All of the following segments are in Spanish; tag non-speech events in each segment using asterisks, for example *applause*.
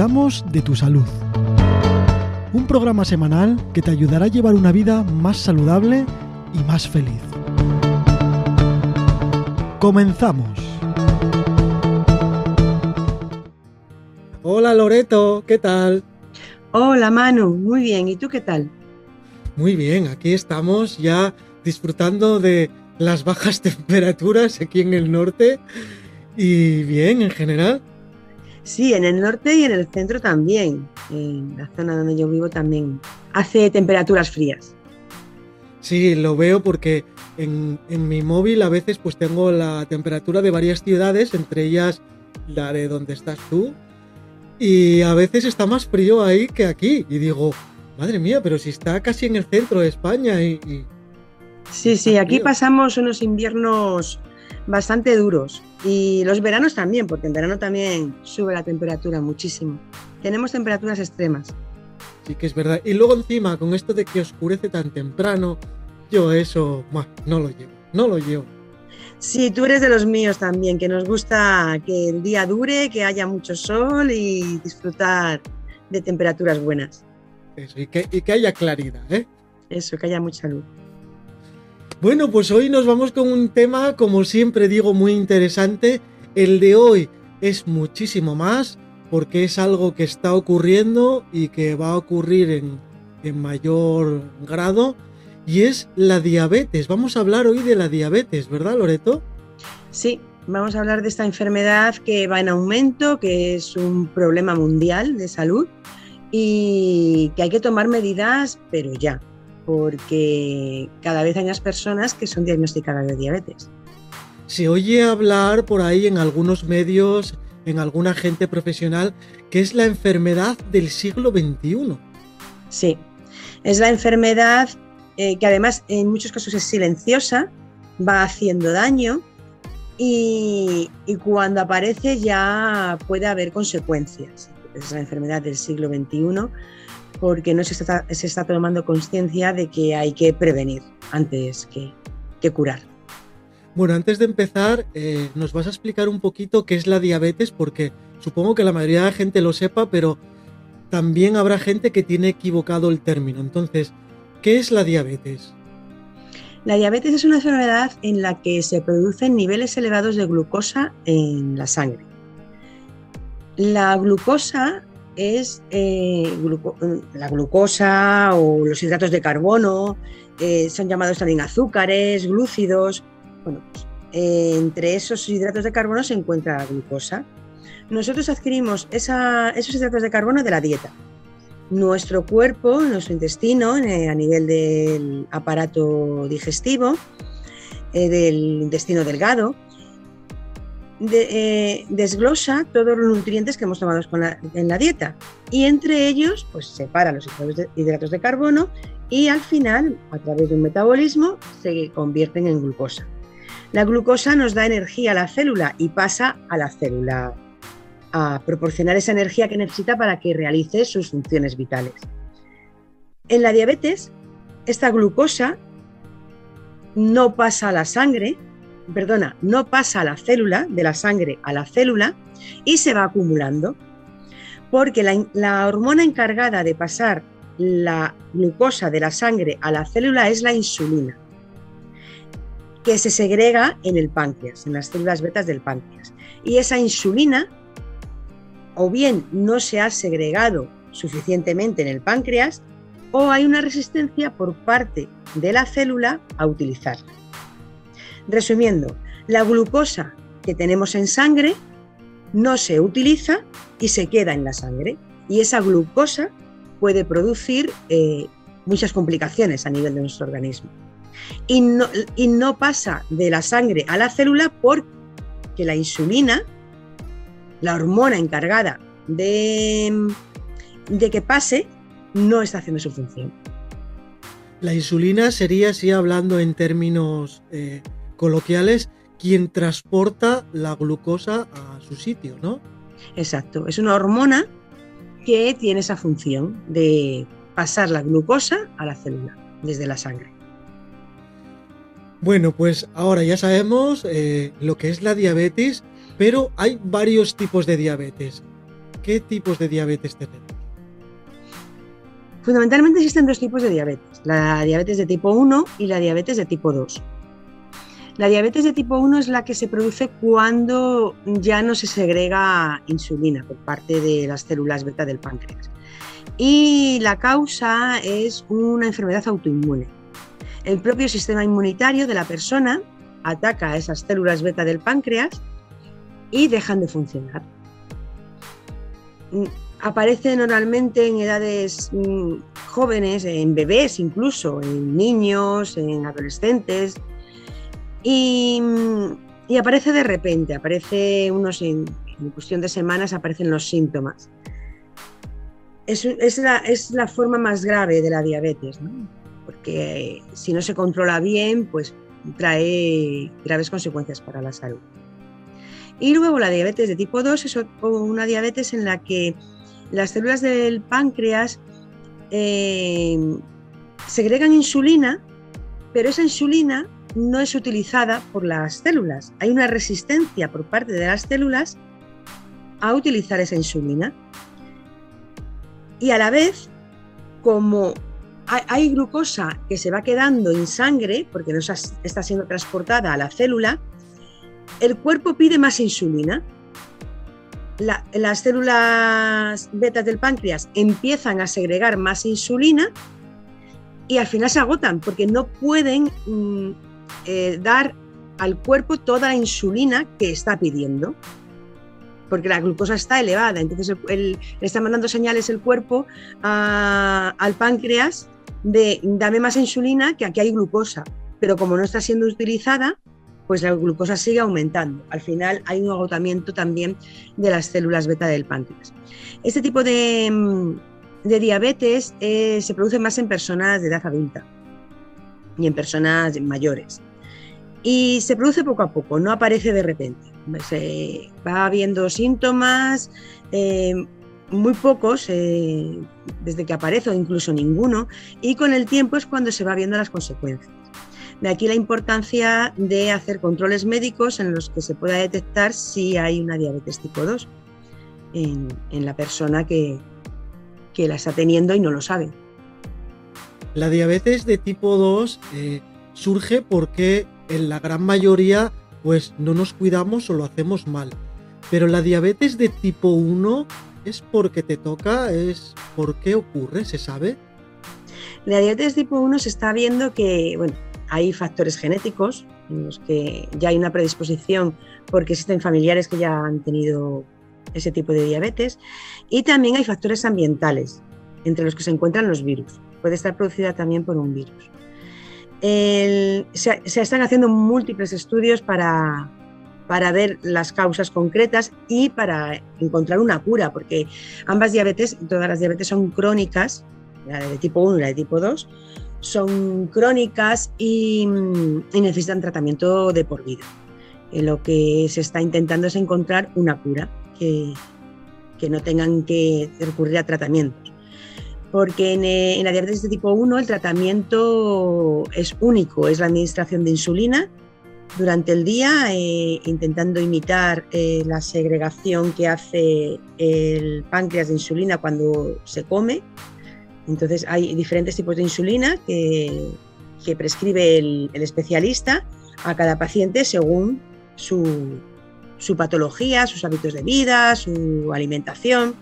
cuidamos de tu salud. Un programa semanal que te ayudará a llevar una vida más saludable y más feliz. Comenzamos. Hola Loreto, ¿qué tal? Hola Manu, muy bien, ¿y tú qué tal? Muy bien, aquí estamos ya disfrutando de las bajas *laughs* temperaturas aquí en el norte y bien en general. Sí, en el norte y en el centro también. En la zona donde yo vivo también hace temperaturas frías. Sí, lo veo porque en, mi móvil a veces pues tengo la temperatura de varias ciudades, entre ellas la de donde estás tú, y a veces está más frío ahí que aquí. Y digo, madre mía, pero si está casi en el centro de España y... sí, sí, aquí pasamos unos inviernos bastante duros. Y los veranos también, porque en verano también sube la temperatura muchísimo. Tenemos temperaturas extremas. Sí que es verdad. Y luego encima, con esto de que oscurece tan temprano, yo eso no lo llevo, no lo llevo. Sí, tú eres de los míos también, que nos gusta que el día dure, que haya mucho sol y disfrutar de temperaturas buenas. Eso, y que, y que haya claridad, ¿eh? Eso, que haya mucha luz. Bueno, pues hoy nos vamos con un tema, como siempre digo, muy interesante. El de hoy es muchísimo más porque es algo que está ocurriendo y que va a ocurrir en, mayor grado y es la diabetes. Vamos a hablar hoy de la diabetes, ¿verdad, Loreto? Sí, vamos a hablar de esta enfermedad que va en aumento, que es un problema mundial de salud y que hay que tomar medidas, pero ya porque cada vez hay más personas que son diagnosticadas de diabetes. Se oye hablar por ahí en algunos medios, en alguna gente profesional, que es la enfermedad del siglo XXI. Sí, es la enfermedad eh, que además en muchos casos es silenciosa, va haciendo daño y, y, cuando aparece ya puede haber consecuencias. Es la enfermedad del siglo XXI porque no se está, se está tomando conciencia de que hay que prevenir antes que, curar. Bueno, antes de empezar, eh, nos vas a explicar un poquito qué es la diabetes, porque supongo que la mayoría de la gente lo sepa, pero también habrá gente que tiene equivocado el término. Entonces, ¿qué es la diabetes? La diabetes es una enfermedad en la que se producen niveles elevados de glucosa en la sangre. La glucosa es eh, la glucosa o los hidratos de carbono, eh, son llamados también azúcares, glúcidos. Bueno, pues, eh, entre esos hidratos de carbono se encuentra la glucosa. Nosotros adquirimos esos hidratos de carbono de la dieta. Nuestro cuerpo, nuestro intestino, a nivel del aparato digestivo, del intestino delgado, eh, desglosa todos los nutrientes que hemos tomado en la dieta y entre ellos pues separa los hidratos de carbono y al final, a través de un metabolismo, se convierten en glucosa. La glucosa nos da energía a la célula y pasa a la célula a proporcionar esa energía que necesita para que realice sus funciones vitales. En la diabetes, esta glucosa no pasa a la sangre, perdona, no pasa a la célula, de la sangre a la célula, y se va acumulando. Porque la, hormona encargada de pasar la glucosa de la sangre a la célula es la insulina, que se segrega en el páncreas, en las células betas del páncreas. Y esa insulina, o bien no se ha segregado suficientemente en el páncreas, o hay una resistencia por parte de la célula a utilizarla. Resumiendo, la glucosa que tenemos en sangre no se utiliza y se queda en la sangre. Y esa glucosa puede producir eh, muchas complicaciones a nivel de nuestro organismo. Y no, y no pasa de la sangre a la célula porque la insulina, la hormona encargada de, de que pase, no está haciendo su función. La insulina sería, así hablando en términos eh, coloquiales, quien transporta la glucosa a su sitio, ¿no? Exacto, es una hormona que tiene esa función de pasar la glucosa a la célula desde la sangre. Bueno, pues ahora ya sabemos eh, lo que es la diabetes, pero hay varios tipos de diabetes. ¿qué tipos de diabetes tenemos? Fundamentalmente existen dos tipos de diabetes, la diabetes de tipo 1 y la diabetes de tipo 2. La diabetes de tipo 1 es la que se produce cuando ya no se segrega insulina por parte de las células beta del páncreas. Y la causa es una enfermedad autoinmune. El propio sistema inmunitario de la persona ataca a esas células beta del páncreas y dejan de funcionar. Mm, aparece normalmente en edades mm, jóvenes, en bebés incluso, en niños, en adolescentes, y, aparece de repente, aparece unos en, cuestión de semanas, aparecen los síntomas. Es, la, forma más grave de la diabetes, porque si no se controla bien, pues trae graves consecuencias para la salud. Y luego la diabetes de tipo 2 es una diabetes en la que las células del páncreas eh, segregan insulina, pero esa insulina no es utilizada por las células. Hay una resistencia por parte de las células a utilizar esa insulina. Y a la vez, como hay, glucosa que se va quedando en sangre, porque no está siendo transportada a la célula, el cuerpo pide más insulina. las células betas del páncreas empiezan a segregar más insulina y al final se agotan porque no pueden mm, eh, dar al cuerpo toda la insulina que está pidiendo porque la glucosa está elevada. Entonces le está mandando señales el cuerpo al páncreas de dame más insulina que aquí hay glucosa. Pero como no está siendo utilizada, pues la glucosa sigue aumentando. Al final hay un agotamiento también de las células beta del páncreas. Este tipo de, mm, diabetes eh, se produce más en personas de edad adulta y en personas mayores. Y se produce poco a poco, no aparece de repente. Se va habiendo síntomas, eh, muy pocos eh, desde que aparece o incluso ninguno, y con el tiempo es cuando se va viendo las consecuencias. De aquí la importancia de hacer controles médicos en los que se pueda detectar si hay una diabetes tipo 2 en, la persona que, la está teniendo y no lo sabe. La diabetes de tipo 2 eh, surge porque en la gran mayoría pues no nos cuidamos o lo hacemos mal. Pero la diabetes de tipo 1 es porque te toca, es por qué ocurre, ¿se sabe? La diabetes tipo 1 se está viendo que, bueno, hay factores genéticos en los que ya hay una predisposición porque existen familiares que ya han tenido ese tipo de diabetes y también hay factores ambientales entre los que se encuentran los virus. Puede estar producida también por un virus. se, están haciendo múltiples estudios para, para ver las causas concretas y para encontrar una cura, porque ambas diabetes, todas las diabetes son crónicas, la de tipo 1 y la de tipo 2, son crónicas y, necesitan tratamiento de por vida. lo que se está intentando es encontrar una cura, que, no tengan que recurrir a tratamientos. Porque en, la diabetes de tipo 1 el tratamiento es único, es la administración de insulina durante el día, eh, intentando imitar eh, la segregación que hace el páncreas de insulina cuando se come entonces hay diferentes tipos de insulina que, prescribe el, especialista a cada paciente según su, patología, sus hábitos de vida, su alimentación.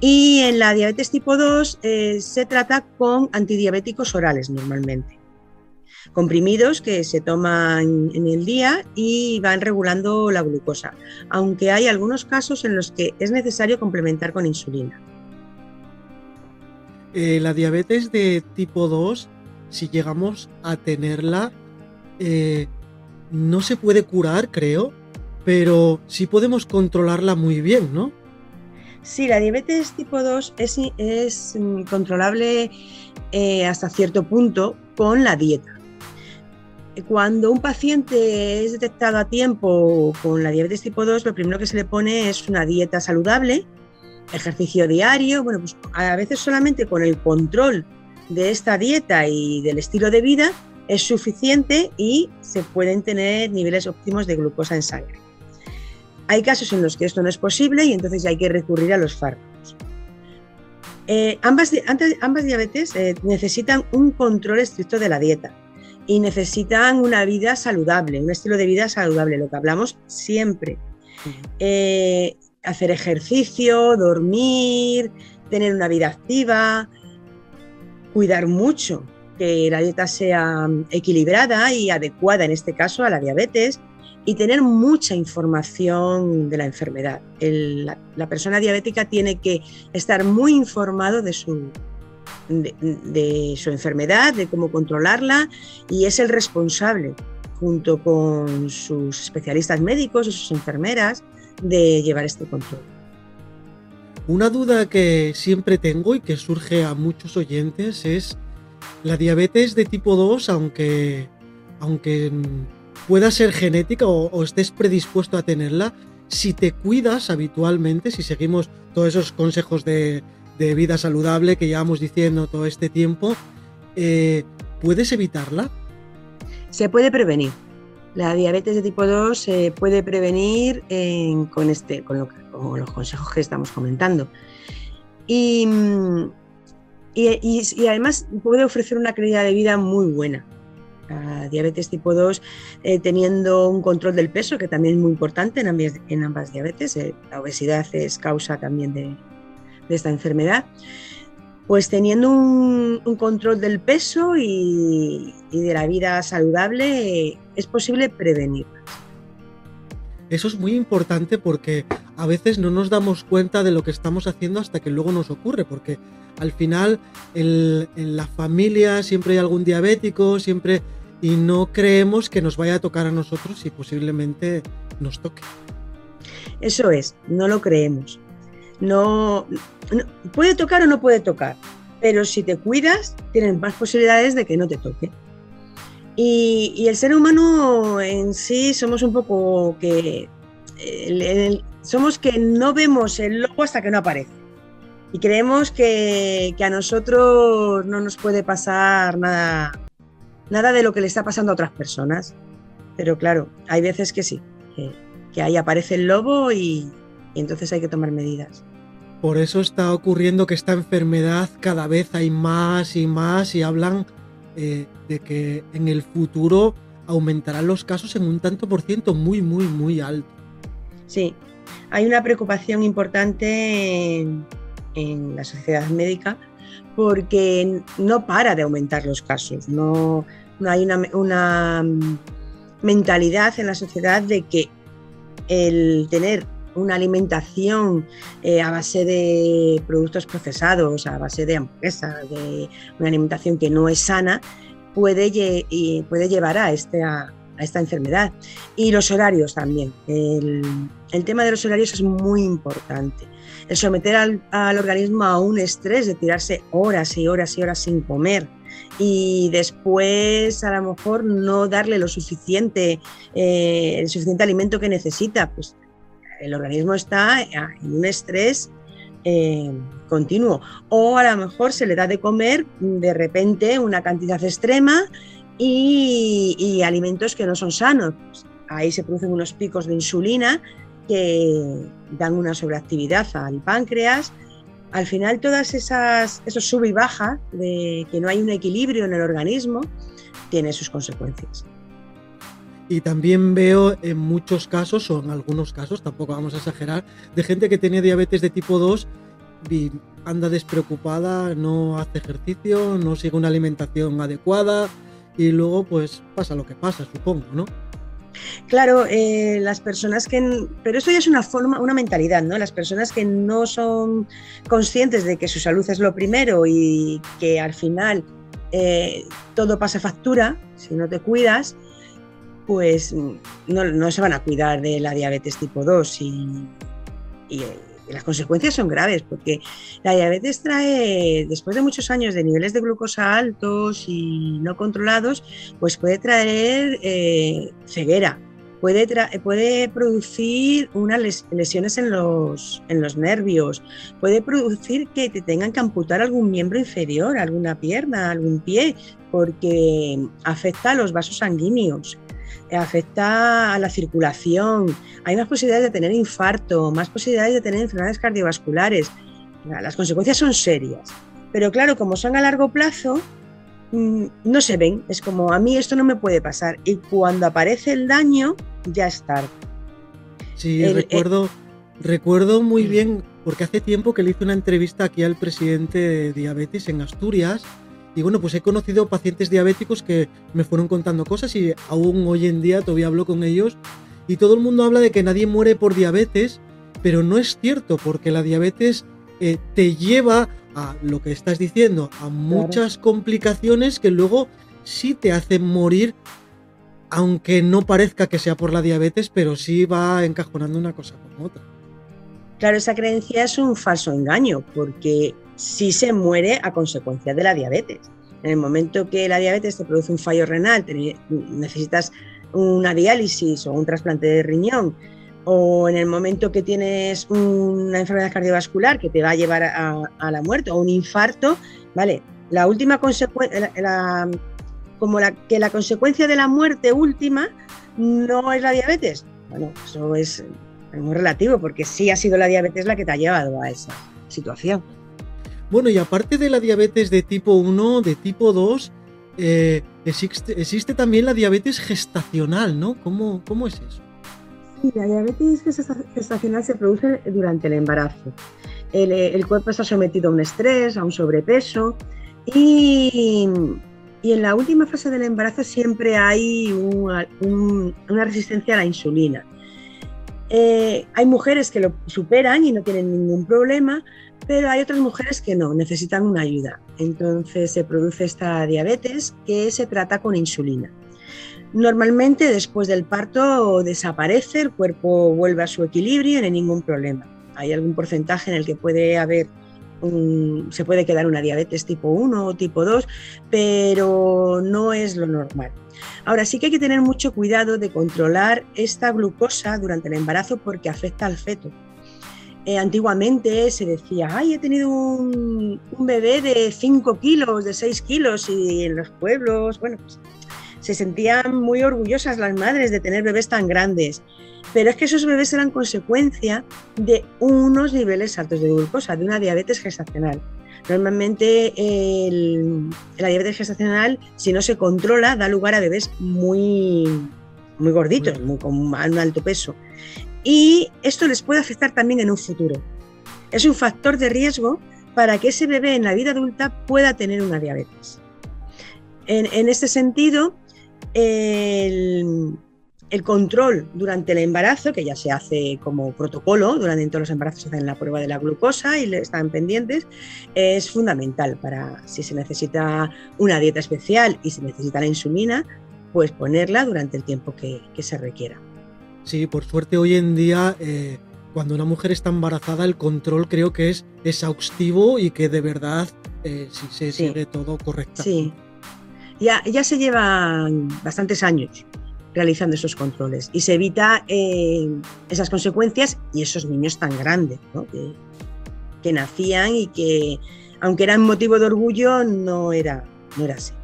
Y en la diabetes tipo 2 eh, se trata con antidiabéticos orales normalmente, comprimidos que se toman en el día y van regulando la glucosa, aunque hay algunos casos en los que es necesario complementar con insulina. Eh, la diabetes de tipo 2, si llegamos a tenerla, eh, no se puede curar, creo, pero sí podemos controlarla muy bien, ¿no? Sí, la diabetes tipo 2 es, controlable eh, hasta cierto punto con la dieta. Cuando un paciente es detectado a tiempo con la diabetes tipo 2, lo primero que se le pone es una dieta saludable, ejercicio diario, bueno, pues a veces solamente con el control de esta dieta y del estilo de vida es suficiente y se pueden tener niveles óptimos de glucosa en sangre. Hay casos en los que esto no es posible y entonces hay que recurrir a los fármacos. Eh, ambas, ambas, diabetes eh, necesitan un control estricto de la dieta y necesitan una vida saludable, un estilo de vida saludable, lo que hablamos siempre. Eh, hacer ejercicio, dormir, tener una vida activa, cuidar mucho, que la dieta sea equilibrada y adecuada en este caso a la diabetes y tener mucha información de la enfermedad. la, persona diabética tiene que estar muy informado de su, de, su enfermedad, de cómo controlarla y es el responsable, junto con sus especialistas médicos y sus enfermeras, de llevar este control. Una duda que siempre tengo y que surge a muchos oyentes es la diabetes de tipo 2, aunque, aunque pueda ser genética o, estés predispuesto a tenerla, si te cuidas habitualmente, si seguimos todos esos consejos de, vida saludable que llevamos diciendo todo este tiempo, eh, ¿puedes evitarla? Se puede prevenir. La diabetes de tipo 2 se puede prevenir con, este, con, los consejos que estamos comentando. Y, y, además puede ofrecer una calidad de vida muy buena diabetes tipo 2 eh, teniendo un control del peso, que también es muy importante en ambas, en ambas diabetes. Eh, la obesidad es causa también de, esta enfermedad. Pues teniendo un, control del peso y, de la vida saludable, es posible prevenir. Eso es muy importante porque a veces no nos damos cuenta de lo que estamos haciendo hasta que luego nos ocurre, porque al final en la familia siempre hay algún diabético, siempre y no creemos que nos vaya a tocar a nosotros y posiblemente nos toque. Eso es, no lo creemos. No, puede tocar o no puede tocar, pero si te cuidas, tienes más posibilidades de que no te toque. Y, el ser humano en sí somos un poco que somos que no vemos el logo hasta que no aparece. Y creemos que a nosotros no nos puede pasar nada nada de lo que le está pasando a otras personas. Pero claro, hay veces que sí, que, ahí aparece el lobo y, entonces hay que tomar medidas. Por eso está ocurriendo que esta enfermedad cada vez hay más y más y hablan eh, de que en el futuro aumentarán los casos en un tanto por ciento muy, muy, muy alto. Sí, hay una preocupación importante en la sociedad médica porque no para de aumentar los casos, no, hay una, mm, mentalidad en la sociedad de que el tener una alimentación eh, a base de productos procesados, a base de hamburguesas, de una alimentación que no es sana, puede, puede llevar a, este, a, esta enfermedad. Y los horarios también. El, el tema de los horarios es muy importante el someter al, organismo a un estrés de tirarse horas y horas y horas sin comer y después a lo mejor no darle lo suficiente, eh, el suficiente alimento que necesita, pues el organismo está en un estrés eh, continuo. O a lo mejor se le da de comer de repente una cantidad extrema y, alimentos que no son sanos. Ahí se producen unos picos de insulina que dan una sobreactividad al páncreas. Al final, todas esas esos sub y baja de que no hay un equilibrio en el organismo tiene sus consecuencias. Y también veo en muchos casos, o en algunos casos, tampoco vamos a exagerar, de gente que tiene diabetes de tipo 2 y anda despreocupada, no hace ejercicio, no sigue una alimentación adecuada y luego pues pasa lo que pasa, supongo, ¿no? Claro, eh, las personas que. Pero eso ya es una forma, una mentalidad, ¿no? Las personas que no son conscientes de que su salud es lo primero y que al final eh, todo pasa factura, si no te cuidas, pues no, se van a cuidar de la diabetes tipo 2 y, y las consecuencias son graves porque la diabetes trae, después de muchos años de niveles de glucosa altos y no controlados, pues puede traer eh, ceguera, puede, puede producir unas lesiones en los, en los nervios, puede producir que te tengan que amputar algún miembro inferior, alguna pierna, algún pie, porque afecta a los vasos sanguíneos. Afecta a la circulación, hay más posibilidades de tener infarto, más posibilidades de tener enfermedades cardiovasculares. Las consecuencias son serias. Pero claro, como son a largo plazo, mm, no se ven. Es como, a mí esto no me puede pasar. Y cuando aparece el daño, ya es tarde. Sí, recuerdo, recuerdo muy mm. bien, porque hace tiempo que le hice una entrevista aquí al presidente de Diabetes en Asturias. Y bueno, pues he conocido pacientes diabéticos que me fueron contando cosas y aún hoy en día todavía hablo con ellos. Y todo el mundo habla de que nadie muere por diabetes, pero no es cierto, porque la diabetes eh, te lleva a lo que estás diciendo, a muchas complicaciones que luego sí te hacen morir, aunque no parezca que sea por la diabetes, pero sí va encajonando una cosa con otra. Claro, esa creencia es un falso engaño, porque sí se muere a consecuencia de la diabetes. En el momento que la diabetes te produce un fallo renal, necesitas una diálisis o un trasplante de riñón, o en el momento que tienes una enfermedad cardiovascular que te va a llevar a, la muerte o un infarto, ¿vale? La última consecuencia, como la, que la consecuencia de la muerte última no es la diabetes. Bueno, eso es, muy relativo porque sí ha sido la diabetes la que te ha llevado a esa situación. Bueno, y aparte de la diabetes de tipo 1, de tipo 2, eh, existe, también la diabetes gestacional, ¿no? ¿Cómo, cómo es eso? Sí, la diabetes gestacional se produce durante el embarazo. El, cuerpo está sometido a un estrés, a un sobrepeso y, en la última fase del embarazo siempre hay una, resistencia a la insulina. Eh, hay mujeres que lo superan y no tienen ningún problema, pero hay otras mujeres que no, necesitan una ayuda. Entonces se produce esta diabetes que se trata con insulina. Normalmente después del parto desaparece, el cuerpo vuelve a su equilibrio y no hay ningún problema. Hay algún porcentaje en el que puede haber se puede quedar una diabetes tipo 1 o tipo 2, pero no es lo normal. Ahora sí que hay que tener mucho cuidado de controlar esta glucosa durante el embarazo porque afecta al feto. Eh, antiguamente se decía, ay, he tenido un, un, bebé de 5 kilos, de 6 kilos y en los pueblos, bueno, pues se sentían muy orgullosas las madres de tener bebés tan grandes. Pero es que esos bebés eran consecuencia de unos niveles altos de glucosa, de una diabetes gestacional. Normalmente la diabetes gestacional, si no se controla, da lugar a bebés muy, muy gorditos, muy, con un alto peso. Y esto les puede afectar también en un futuro. Es un factor de riesgo para que ese bebé en la vida adulta pueda tener una diabetes. En, este sentido, el, control durante el embarazo, que ya se hace como protocolo, durante todos los embarazos se hacen la prueba de la glucosa y están pendientes, es fundamental para si se necesita una dieta especial y se necesita la insulina, pues ponerla durante el tiempo que, se requiera. Sí, por suerte hoy en día, eh, cuando una mujer está embarazada, el control creo que es exhaustivo y que de verdad eh, si se sigue todo correcto. Sí, ya, se llevan bastantes años realizando esos controles y se evita eh, esas consecuencias y esos niños tan grandes que, nacían y que, aunque eran motivo de orgullo, no era, no era así.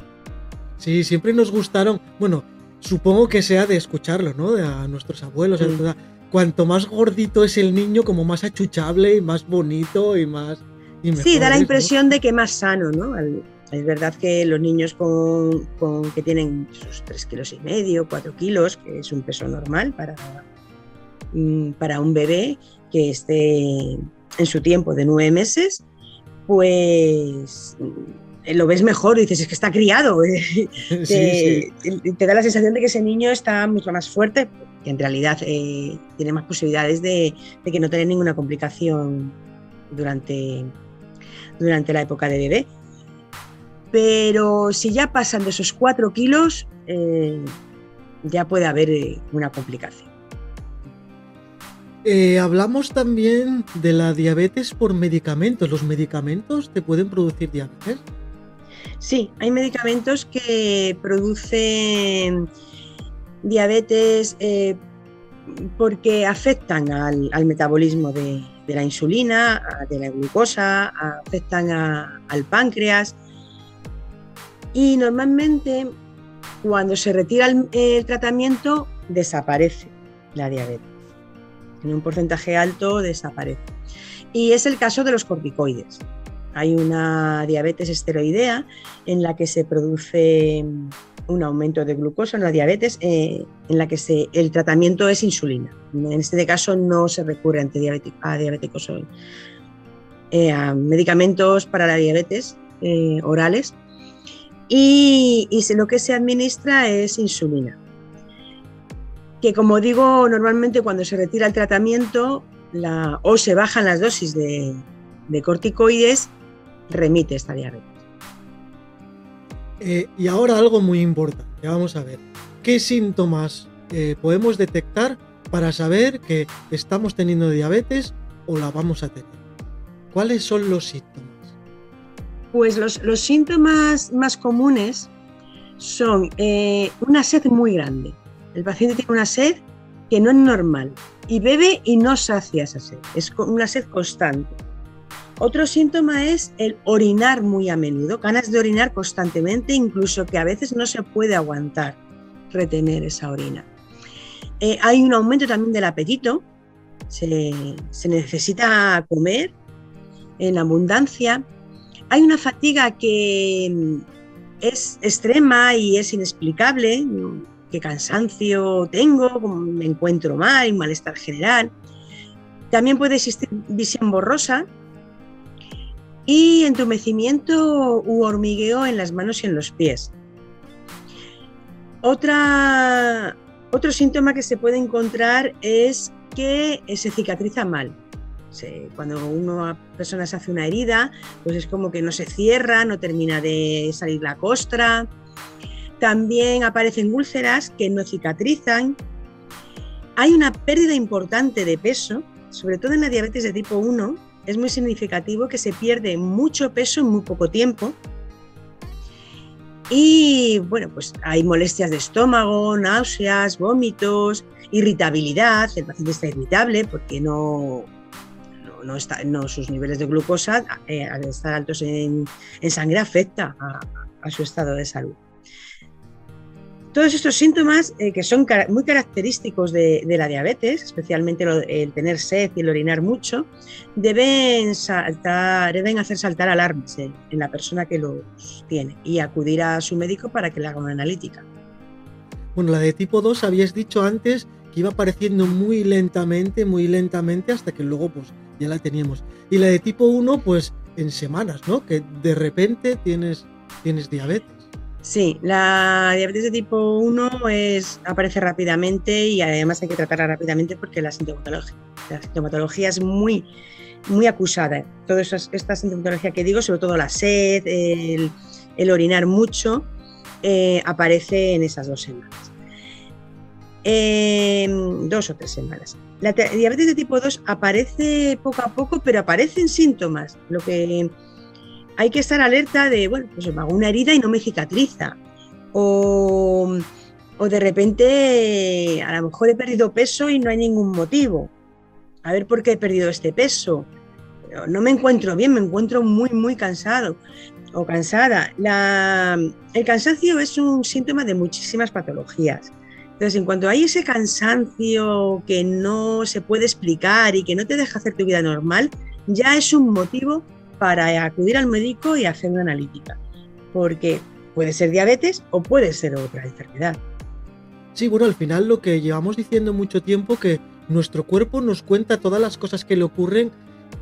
Sí, siempre nos gustaron, bueno, supongo que sea de escucharlo, ¿no? De a nuestros abuelos. Cuanto más gordito es el niño, como más achuchable y más bonito y más... sí, da la impresión de que más sano, ¿no? Es verdad que los niños con, que tienen sus 3 kilos y medio, 4 kilos, que es un peso normal para, mm, para un bebé que esté en su tiempo de 9 meses, pues lo ves mejor y dices, es que está criado. *laughs* te, da la sensación de que ese niño está mucho más fuerte, que en realidad eh, tiene más posibilidades de, de, que no tenga ninguna complicación durante, durante la época de bebé pero si ya pasan de esos 4 kilos, eh, ya puede haber eh, una complicación. Eh, hablamos también de la diabetes por medicamentos. ¿Los medicamentos te pueden producir diabetes? Sí, hay medicamentos que producen diabetes porque afectan al, metabolismo de, la insulina, de la glucosa, afectan al páncreas y normalmente Cuando se retira el, tratamiento, desaparece la diabetes. En un porcentaje alto desaparece. Y es el caso de los corticoides. Hay una diabetes esteroidea en la que se produce un aumento de glucosa, una diabetes, eh, en la que el tratamiento es insulina. En este caso no se recurre a diabéticos, eh, a medicamentos para la diabetes eh, orales y, lo que se administra es insulina. Que como digo, normalmente cuando se retira el tratamiento o se bajan las dosis de, corticoides, remite esta diabetes. Eh, y ahora algo muy importante, vamos a ver, ¿qué síntomas eh, podemos detectar para saber que estamos teniendo diabetes o la vamos a tener? ¿Cuáles son los síntomas? Pues los, síntomas más comunes son eh, una sed muy grande. El paciente tiene una sed que no es normal y bebe y no sacia esa sed. Es una sed constante. Otro síntoma es el orinar muy a menudo, ganas de orinar constantemente, incluso que a veces no se puede aguantar retener esa orina. Eh, hay un aumento también del apetito, se, se necesita comer en abundancia hay una fatiga que mm, es extrema y es inexplicable, qué cansancio tengo, me encuentro mal, malestar general. También puede existir visión borrosa y entumecimiento u hormigueo en las manos y en los pies. Otra, otro síntoma que se puede encontrar es que se cicatriza mal cuando una persona se hace una herida, pues es como que no se cierra, no termina de salir la costra. También aparecen úlceras que no cicatrizan. Hay una pérdida importante de peso, sobre todo en la diabetes de tipo 1. Es muy significativo que se pierde mucho peso en muy poco tiempo. Y bueno, pues hay molestias de estómago, náuseas, vómitos, irritabilidad. El paciente está irritable porque no, no, está, no sus niveles de glucosa, eh, al estar altos en, sangre, afecta a, su estado de salud. Todos estos síntomas eh, que son muy característicos de, la diabetes, especialmente el tener sed y el orinar mucho, deben, hacer saltar alarmas en la persona que los tiene y acudir a su médico para que le haga una analítica. Bueno, la de tipo 2 habías dicho antes que iba apareciendo muy lentamente, muy lentamente, hasta que luego pues ya la teníamos. Y la de tipo 1, pues en semanas, ¿no? Que de repente tienes diabetes. Sí, la diabetes de tipo 1 es, aparece rápidamente y además hay que tratarla rápidamente porque la sintomatología, la sintomatología es muy, muy acusada. Toda esta sintomatología que digo, sobre todo la sed, el, orinar mucho, eh, aparece en esas dos semanas. dos o tres semanas. La diabetes de tipo 2 aparece poco a poco, pero aparecen síntomas. Lo que hay que estar alerta de, bueno, pues me hago una herida y no me cicatriza. O, de repente a lo mejor he perdido peso y no hay ningún motivo. A ver por qué he perdido este peso. No me encuentro bien, me encuentro muy, muy cansado o cansada. El cansancio es un síntoma de muchísimas patologías. Entonces, en cuanto hay ese cansancio que no se puede explicar y que no te deja hacer tu vida normal, ya es un motivo para acudir al médico y hacer una analítica, porque puede ser diabetes o puede ser otra enfermedad. Sí, bueno, al final lo que llevamos diciendo mucho tiempo que nuestro cuerpo nos cuenta todas las cosas que le ocurren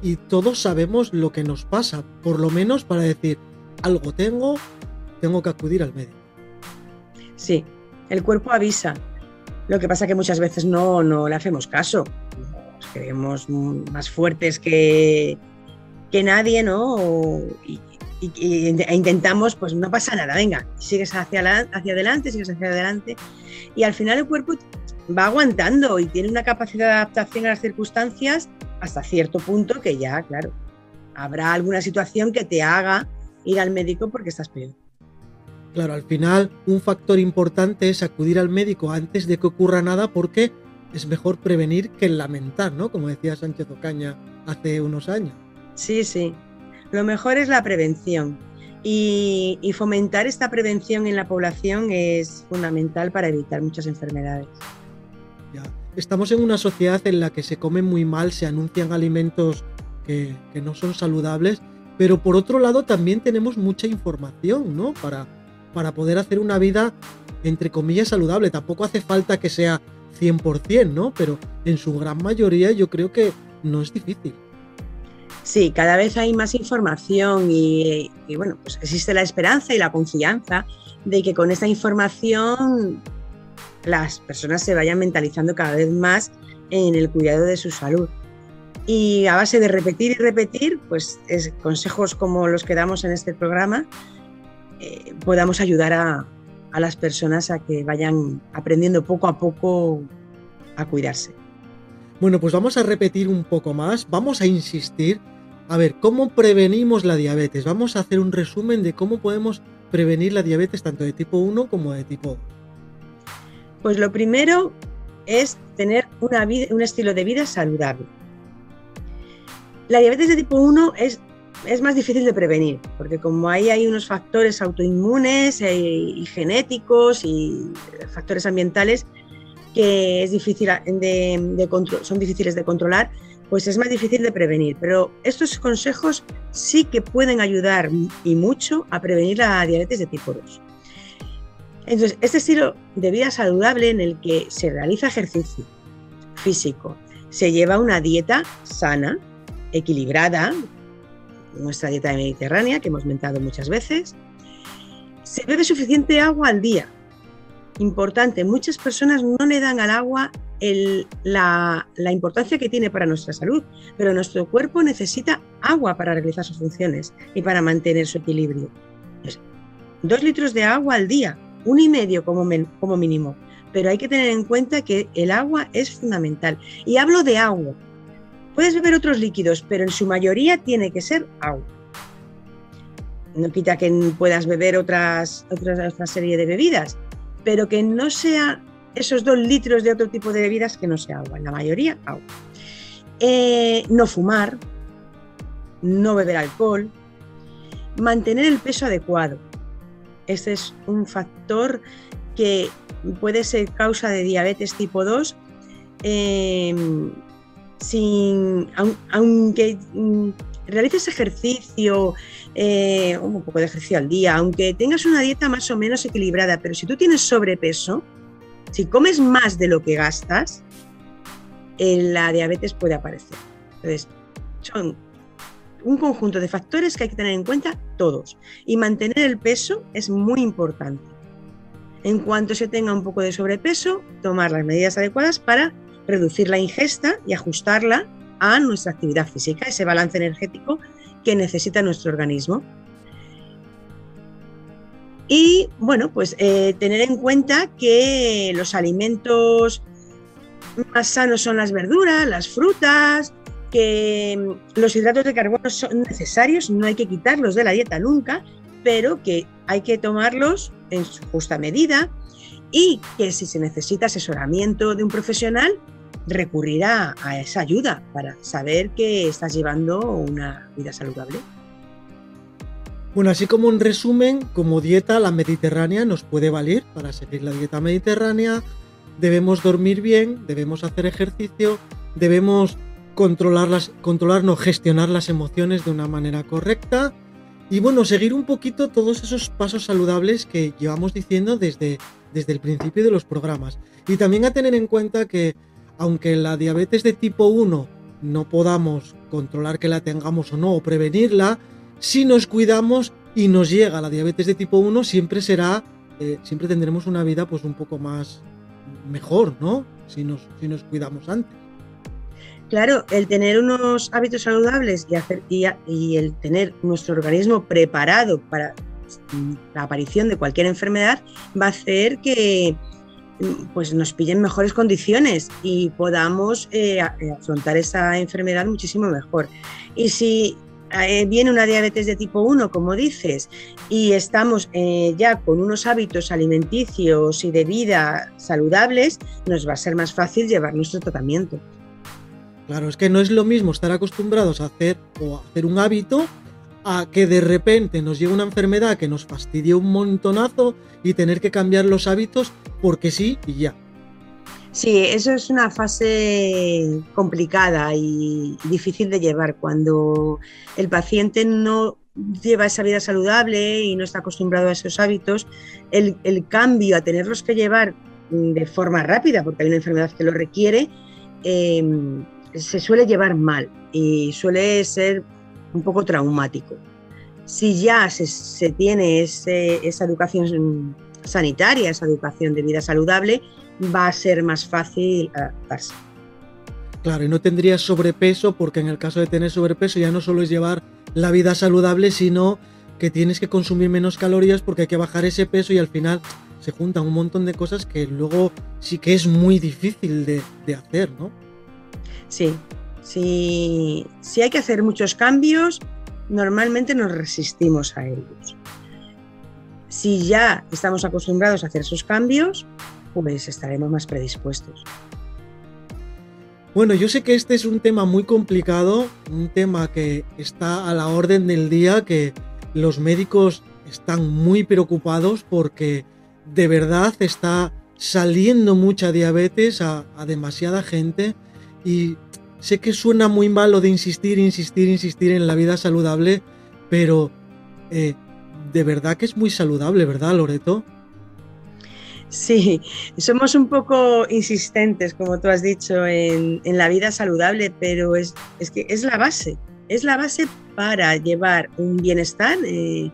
y todos sabemos lo que nos pasa, por lo menos para decir, algo tengo, tengo que acudir al médico. Sí, el cuerpo avisa. Lo que pasa que muchas veces no, no le hacemos caso. Nos creemos más fuertes que, que nadie, ¿no? Y, e intentamos, pues no pasa nada, venga, sigues hacia, hacia adelante, sigues hacia adelante. Y al final el cuerpo va aguantando y tiene una capacidad de adaptación a las circunstancias hasta cierto punto que ya, claro, habrá alguna situación que te haga ir al médico porque estás peor. Claro, al final un factor importante es acudir al médico antes de que ocurra nada porque es mejor prevenir que lamentar, ¿no? Como decía Sánchez Ocaña hace unos años. Sí, sí. Lo mejor es la prevención. Y, fomentar esta prevención en la población es fundamental para evitar muchas enfermedades. Estamos en una sociedad en la que se come muy mal, se anuncian alimentos que, que no son saludables, pero por otro lado también tenemos mucha información, ¿no? Para, para poder hacer una vida, entre comillas, saludable. Tampoco hace falta que sea 100%, ¿no? Pero en su gran mayoría yo creo que no es difícil. Sí, cada vez hay más información y, bueno, pues existe la esperanza y la confianza de que con esta información las personas se vayan mentalizando cada vez más en el cuidado de su salud. Y a base de repetir y repetir, pues consejos como los que damos en este programa, eh, podamos ayudar a, a las personas a que vayan aprendiendo poco a poco a cuidarse. Bueno, pues vamos a repetir un poco más, vamos a insistir. A ver, ¿cómo prevenimos la diabetes? Vamos a hacer un resumen de cómo podemos prevenir la diabetes tanto de tipo 1 como de tipo 2. Pues lo primero es tener un estilo de vida saludable. La diabetes de tipo 1 es es más difícil de prevenir, porque como ahí hay unos factores autoinmunes eh, y genéticos y factores ambientales que es difícil son difíciles de controlar, pues es más difícil de prevenir. Pero estos consejos sí que pueden ayudar y mucho a prevenir la diabetes de tipo 2. Entonces, este estilo de vida saludable en el que se realiza ejercicio físico, se lleva una dieta sana, equilibrada, nuestra dieta mediterránea, que hemos mentado muchas veces. Se bebe suficiente agua al día. Importante, muchas personas no le dan al agua la, importancia que tiene para nuestra salud, pero nuestro cuerpo necesita agua para realizar sus funciones y para mantener su equilibrio. dos litros de agua al día, un y medio como, mínimo, pero hay que tener en cuenta que el agua es fundamental. Y hablo de agua, Puedes beber otros líquidos, pero en su mayoría tiene que ser agua. No quita que puedas beber otras, otras, otra serie de bebidas, pero que no sea esos dos litros de otro tipo de bebidas que no sea agua. En la mayoría, agua. Eh, no fumar, no beber alcohol, mantener el peso adecuado. Este es un factor que puede ser causa de diabetes tipo 2 sin, aunque mm, realices ejercicio, eh, un poco de ejercicio al día, aunque tengas una dieta más o menos equilibrada, pero si tú tienes sobrepeso, si comes más de lo que gastas, la diabetes puede aparecer. Entonces, son un conjunto de factores que hay que tener en cuenta todos. Y mantener el peso es muy importante. En cuanto se tenga un poco de sobrepeso, tomar las medidas adecuadas para reducir la ingesta y ajustarla a nuestra actividad física, ese balance energético que necesita nuestro organismo. Y bueno, pues eh, tener en cuenta que los alimentos más sanos son las verduras, las frutas, que mm, los hidratos de carbono son necesarios, no hay que quitarlos de la dieta nunca, pero que hay que tomarlos en su justa medida y que si se necesita asesoramiento de un profesional, recurrirá a esa ayuda para saber que estás llevando una vida saludable. Bueno, así como en resumen, como dieta, la mediterránea nos puede valer para seguir la dieta mediterránea. Debemos dormir bien, debemos hacer ejercicio, debemos controlar controlarnos, gestionar las emociones de una manera correcta y bueno, seguir un poquito todos esos pasos saludables que llevamos diciendo desde, desde el principio de los programas. Y también a tener en cuenta que aunque la diabetes de tipo 1 no podamos controlar que la tengamos o no, o prevenirla, si nos cuidamos y nos llega la diabetes de tipo 1, siempre será, eh, siempre tendremos una vida pues un poco más mejor, ¿no? Si nos, si nos cuidamos antes. Claro, el tener unos hábitos saludables y, hacer, y el tener nuestro organismo preparado para la aparición de cualquier enfermedad va a hacer que, pues nos pillen mejores condiciones y podamos eh, eh, afrontar esa enfermedad muchísimo mejor. Y si eh, viene una diabetes de tipo 1, como dices, y estamos ya con unos hábitos alimenticios y de vida saludables, nos va a ser más fácil llevar nuestro tratamiento. Claro, es que no es lo mismo estar acostumbrados a hacer o hacer un hábito a que de repente nos llegue una enfermedad que nos fastidie un montonazo y tener que cambiar los hábitos porque sí y ya. Sí, eso es una fase complicada y difícil de llevar cuando el paciente no lleva esa vida saludable y no está acostumbrado a esos hábitos, el, cambio a tenerlos que llevar de forma rápida, porque hay una enfermedad que lo requiere, em, se suele llevar mal y suele ser un poco traumático. Si ya se, tiene esa educación sanitaria, esa educación de vida saludable, va a ser más fácil adaptarse. Claro, y no tendrías sobrepeso porque en el caso de tener sobrepeso ya no solo es llevar la vida saludable, sino que tienes que consumir menos calorías porque hay que bajar ese peso y al final se juntan un montón de cosas que luego sí que es muy difícil de, de hacer, ¿no? Sí, si, hay que hacer muchos cambios, normalmente nos resistimos a ellos. Si ya estamos acostumbrados a hacer esos cambios, pues estaremos más predispuestos. Bueno, yo sé que este es un tema muy complicado, un tema que está a la orden del día, que los médicos están muy preocupados porque de verdad está saliendo mucha diabetes a, demasiada gente y Sé que suena muy mal lo de insistir, insistir, insistir en la vida saludable, pero eh, de verdad que es muy saludable, ¿verdad, Loreto? Sí, somos un poco insistentes, como tú has dicho, en, la vida saludable, pero es, que es la base, es la base para llevar un bienestar eh,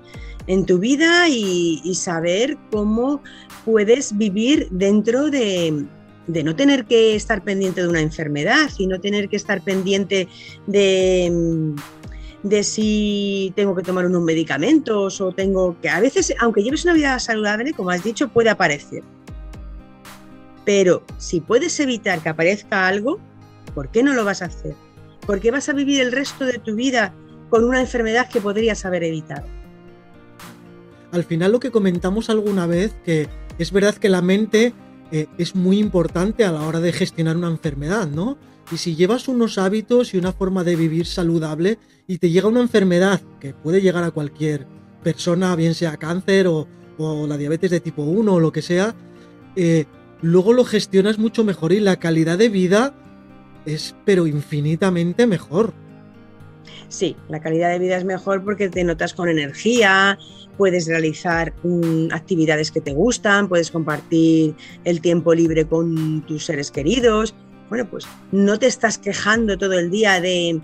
en tu vida y, saber cómo puedes vivir dentro de, de no tener que estar pendiente de una enfermedad y no tener que estar pendiente de, de si tengo que tomar unos medicamentos o tengo que... A veces, aunque lleves una vida saludable, como has dicho, puede aparecer. Pero si puedes evitar que aparezca algo, ¿por qué no lo vas a hacer? ¿Por qué vas a vivir el resto de tu vida con una enfermedad que podrías haber evitado? Al final lo que comentamos alguna vez, que es verdad que la mente eh, es muy importante a la hora de gestionar una enfermedad, ¿no? Y si llevas unos hábitos y una forma de vivir saludable y te llega una enfermedad que puede llegar a cualquier persona, bien sea cáncer o, la diabetes de tipo 1 o lo que sea, eh, luego lo gestionas mucho mejor y la calidad de vida es pero infinitamente mejor. Sí, la calidad de vida es mejor porque te notas con energía, puedes realizar mm, actividades que te gustan, puedes compartir el tiempo libre con tus seres queridos. Bueno, pues no te estás quejando todo el día de,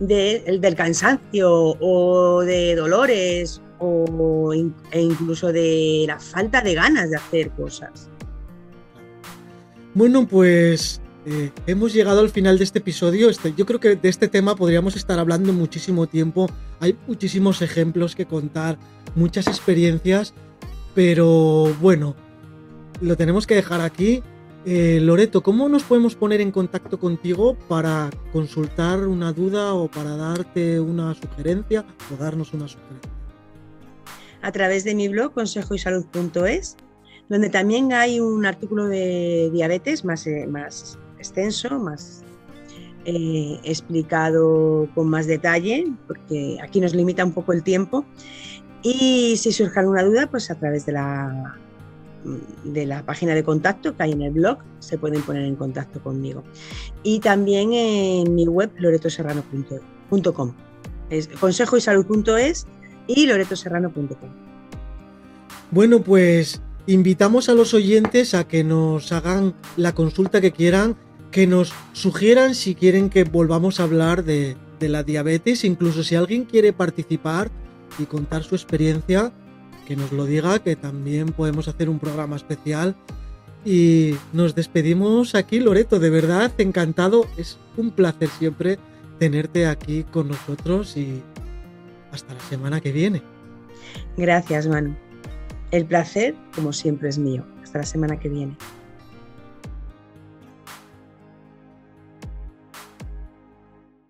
del cansancio o de dolores o e incluso de la falta de ganas de hacer cosas. Bueno, pues eh, hemos llegado al final de este episodio. Este, yo creo que de este tema podríamos estar hablando muchísimo tiempo. Hay muchísimos ejemplos que contar, muchas experiencias, pero bueno, lo tenemos que dejar aquí. Eh, Loreto, ¿cómo nos podemos poner en contacto contigo para consultar una duda o para darte una sugerencia o darnos una sugerencia? A través de mi blog consejoysalud.es, donde también hay un artículo de diabetes más, eh, más extenso, más eh, explicado con más detalle, porque aquí nos limita un poco el tiempo. Y si surge alguna duda, pues a través de la, de la página de contacto que hay en el blog, se pueden poner en contacto conmigo. Y también en mi web, loretoserrano.com. Es consejoysalud.es y loretoserrano.com. Bueno, pues invitamos a los oyentes a que nos hagan la consulta que quieran que nos sugieran si quieren que volvamos a hablar de, la diabetes, incluso si alguien quiere participar y contar su experiencia, que nos lo diga, que también podemos hacer un programa especial. Y nos despedimos aquí, Loreto, de verdad, encantado. Es un placer siempre tenerte aquí con nosotros y hasta la semana que viene. Gracias, Manu. El placer, como siempre, es mío. Hasta la semana que viene.